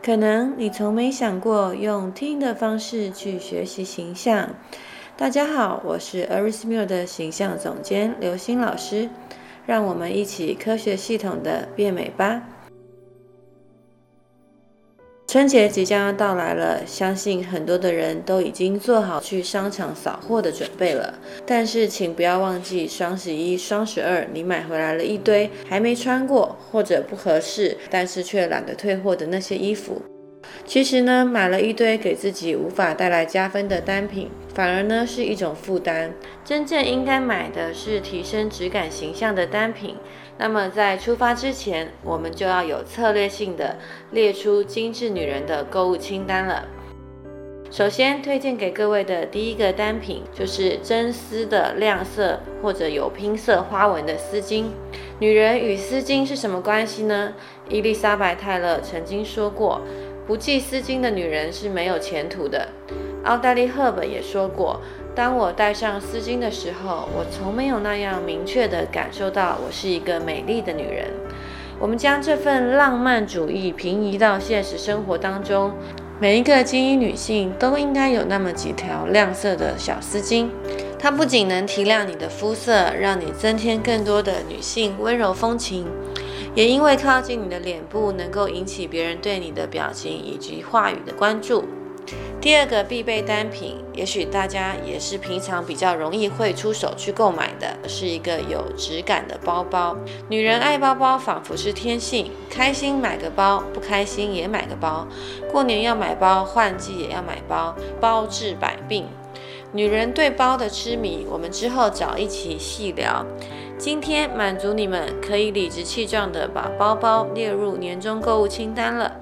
可能你从没想过用听的方式去学习形象。大家好，我是 Arismil 的形象总监刘星老师，让我们一起科学系统的变美吧。春节即将要到来了，相信很多的人都已经做好去商场扫货的准备了。但是，请不要忘记双十一、双十二，你买回来了一堆还没穿过或者不合适，但是却懒得退货的那些衣服。其实呢，买了一堆给自己无法带来加分的单品，反而呢是一种负担。真正应该买的是提升质感形象的单品。那么在出发之前，我们就要有策略性的列出精致女人的购物清单了。首先推荐给各位的第一个单品就是真丝的亮色或者有拼色花纹的丝巾。女人与丝巾是什么关系呢？伊丽莎白泰勒曾经说过。不系丝巾的女人是没有前途的。奥黛丽·赫本也说过：“当我戴上丝巾的时候，我从没有那样明确地感受到我是一个美丽的女人。”我们将这份浪漫主义平移到现实生活当中，每一个精英女性都应该有那么几条亮色的小丝巾。它不仅能提亮你的肤色，让你增添更多的女性温柔风情。也因为靠近你的脸部，能够引起别人对你的表情以及话语的关注。第二个必备单品，也许大家也是平常比较容易会出手去购买的，是一个有质感的包包。女人爱包包，仿佛是天性，开心买个包，不开心也买个包。过年要买包，换季也要买包，包治百病。女人对包的痴迷，我们之后找一期细聊。今天满足你们可以理直气壮地把包包列入年终购物清单了，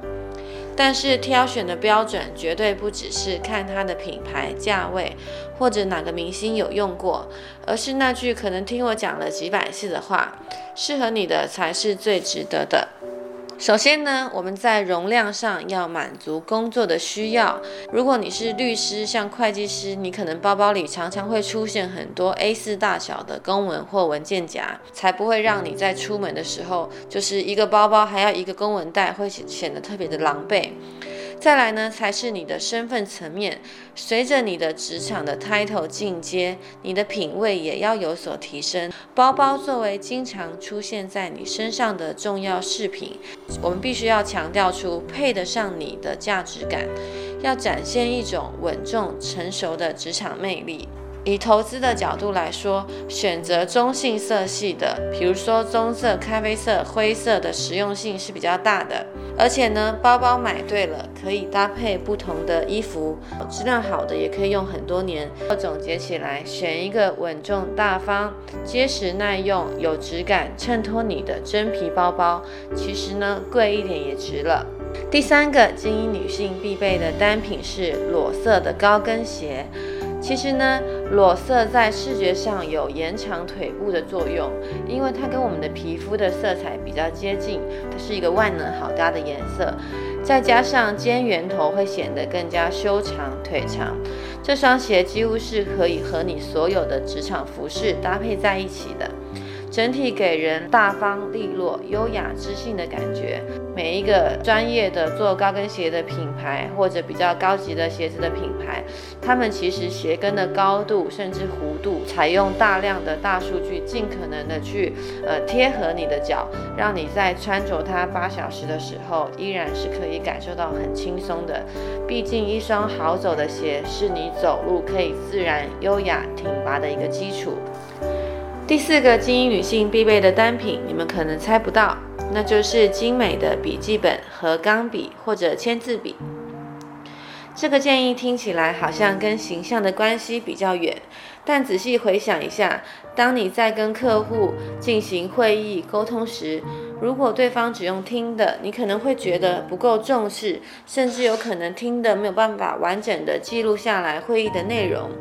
但是挑选的标准绝对不只是看它的品牌、价位或者哪个明星有用过，而是那句可能听我讲了几百次的话：适合你的才是最值得的。首先呢，我们在容量上要满足工作的需要。如果你是律师，像会计师，你可能包包里常常会出现很多 A4 大小的公文或文件夹，才不会让你在出门的时候，就是一个包包还要一个公文袋，会显得特别的狼狈。再来呢，才是你的身份层面。随着你的职场的 title 进阶，你的品味也要有所提升。包包作为经常出现在你身上的重要饰品，我们必须要强调出配得上你的价值感，要展现一种稳重成熟的职场魅力。以投资的角度来说，选择中性色系的，比如说棕色、咖啡色、灰色的实用性是比较大的。而且呢，包包买对了，可以搭配不同的衣服，质量好的也可以用很多年。总结起来，选一个稳重大方、结实耐用、有质感、衬托你的真皮包包，其实呢，贵一点也值了。第三个精英女性必备的单品是裸色的高跟鞋。其实呢，裸色在视觉上有延长腿部的作用，因为它跟我们的皮肤的色彩比较接近，它是一个万能好搭的颜色。再加上尖圆头会显得更加修长腿长，这双鞋几乎是可以和你所有的职场服饰搭配在一起的。整体给人大方、利落、优雅、知性的感觉。每一个专业的做高跟鞋的品牌，或者比较高级的鞋子的品牌，他们其实鞋跟的高度甚至弧度，采用大量的大数据，尽可能的去呃贴合你的脚，让你在穿着它八小时的时候，依然是可以感受到很轻松的。毕竟一双好走的鞋，是你走路可以自然、优雅、挺拔的一个基础。第四个精英女性必备的单品，你们可能猜不到，那就是精美的笔记本和钢笔或者签字笔。这个建议听起来好像跟形象的关系比较远，但仔细回想一下，当你在跟客户进行会议沟通时，如果对方只用听的，你可能会觉得不够重视，甚至有可能听的没有办法完整的记录下来会议的内容。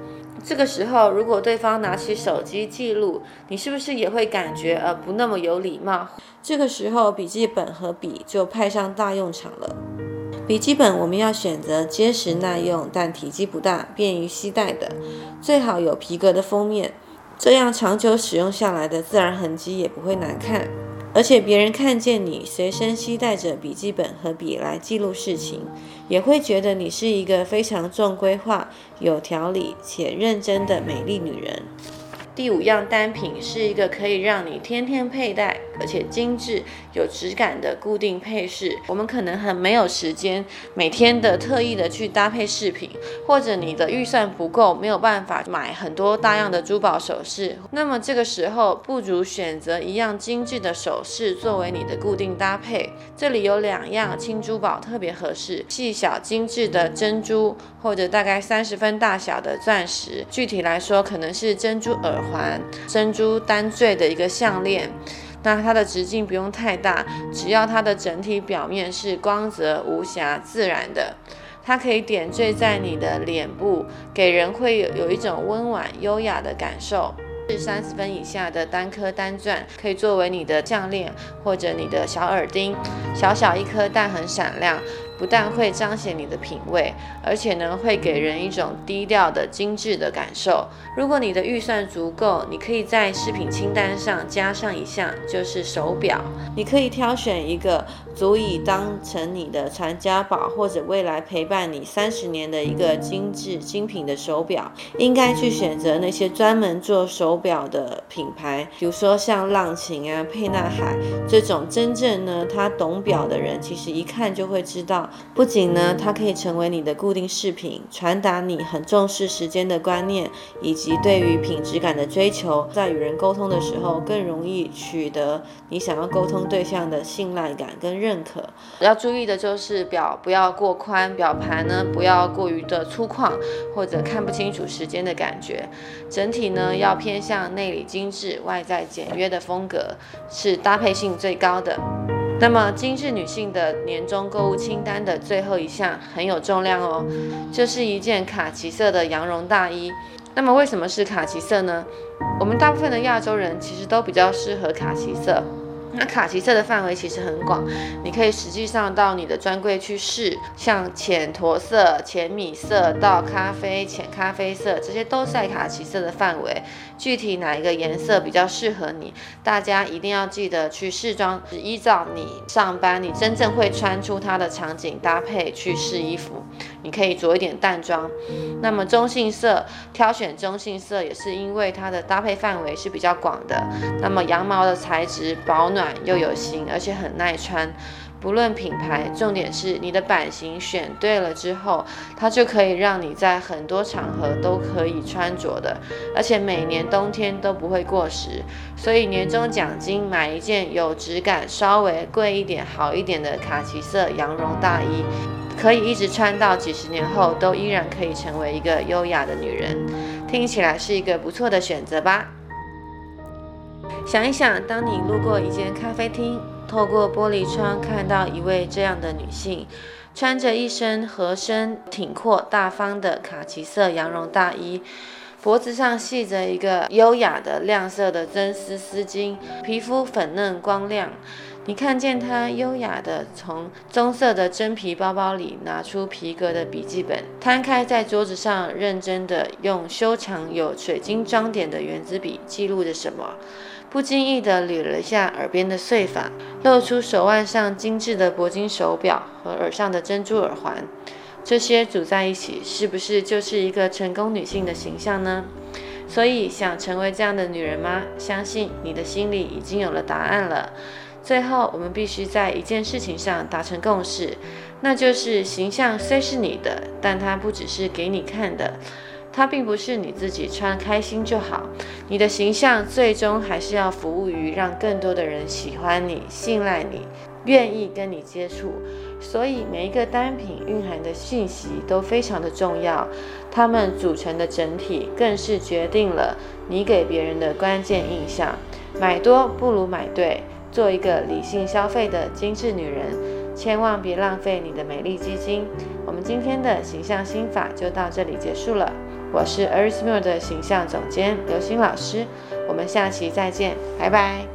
这个时候，如果对方拿起手机记录，你是不是也会感觉呃不那么有礼貌？这个时候，笔记本和笔就派上大用场了。笔记本我们要选择结实耐用但体积不大、便于携带的，最好有皮革的封面，这样长久使用下来的自然痕迹也不会难看。而且别人看见你随身携带着笔记本和笔来记录事情，也会觉得你是一个非常重规划、有条理且认真的美丽女人。第五样单品是一个可以让你天天佩戴，而且精致、有质感的固定配饰。我们可能很没有时间，每天的特意的去搭配饰品，或者你的预算不够，没有办法买很多大样的珠宝首饰。那么这个时候，不如选择一样精致的首饰作为你的固定搭配。这里有两样轻珠宝特别合适：细小精致的珍珠，或者大概三十分大小的钻石。具体来说，可能是珍珠耳。环珍珠单坠的一个项链，那它的直径不用太大，只要它的整体表面是光泽无瑕、自然的，它可以点缀在你的脸部，给人会有有一种温婉优雅的感受。是三十分以下的单颗单钻，可以作为你的项链或者你的小耳钉，小小一颗但很闪亮。不但会彰显你的品味，而且呢会给人一种低调的精致的感受。如果你的预算足够，你可以在饰品清单上加上一项，就是手表。你可以挑选一个足以当成你的传家宝，或者未来陪伴你三十年的一个精致精品的手表。应该去选择那些专门做手表的品牌，比如说像浪琴啊、沛纳海这种，真正呢他懂表的人，其实一看就会知道。不仅呢，它可以成为你的固定饰品，传达你很重视时间的观念，以及对于品质感的追求，在与人沟通的时候更容易取得你想要沟通对象的信赖感跟认可。要注意的就是表不要过宽，表盘呢不要过于的粗犷，或者看不清楚时间的感觉。整体呢要偏向内里精致、外在简约的风格，是搭配性最高的。那么，精致女性的年终购物清单的最后一项很有重量哦，就是一件卡其色的羊绒大衣。那么，为什么是卡其色呢？我们大部分的亚洲人其实都比较适合卡其色。那卡其色的范围其实很广，你可以实际上到你的专柜去试，像浅驼色、浅米色到咖啡、浅咖啡色，这些都在卡其色的范围。具体哪一个颜色比较适合你，大家一定要记得去试装，依照你上班你真正会穿出它的场景搭配去试衣服。你可以着一点淡妆，那么中性色挑选中性色也是因为它的搭配范围是比较广的。那么羊毛的材质保暖又有型，而且很耐穿。不论品牌，重点是你的版型选对了之后，它就可以让你在很多场合都可以穿着的，而且每年冬天都不会过时。所以年终奖金买一件有质感、稍微贵一点、好一点的卡其色羊绒大衣。可以一直穿到几十年后，都依然可以成为一个优雅的女人，听起来是一个不错的选择吧？想一想，当你路过一间咖啡厅，透过玻璃窗看到一位这样的女性，穿着一身合身、挺阔、大方的卡其色羊绒大衣，脖子上系着一个优雅的亮色的真丝丝巾，皮肤粉嫩光亮。你看见他优雅地从棕色的真皮包包里拿出皮革的笔记本，摊开在桌子上，认真地用修长有水晶装点的圆珠笔记录着什么。不经意地捋了一下耳边的碎发，露出手腕上精致的铂金手表和耳上的珍珠耳环。这些组在一起，是不是就是一个成功女性的形象呢？所以，想成为这样的女人吗？相信你的心里已经有了答案了。最后，我们必须在一件事情上达成共识，那就是形象虽是你的，但它不只是给你看的，它并不是你自己穿开心就好。你的形象最终还是要服务于让更多的人喜欢你、信赖你、愿意跟你接触。所以，每一个单品蕴含的信息都非常的重要，它们组成的整体更是决定了你给别人的关键印象。买多不如买对。做一个理性消费的精致女人，千万别浪费你的美丽基金。我们今天的形象心法就到这里结束了。我是 Erismore 的形象总监刘星老师，我们下期再见，拜拜。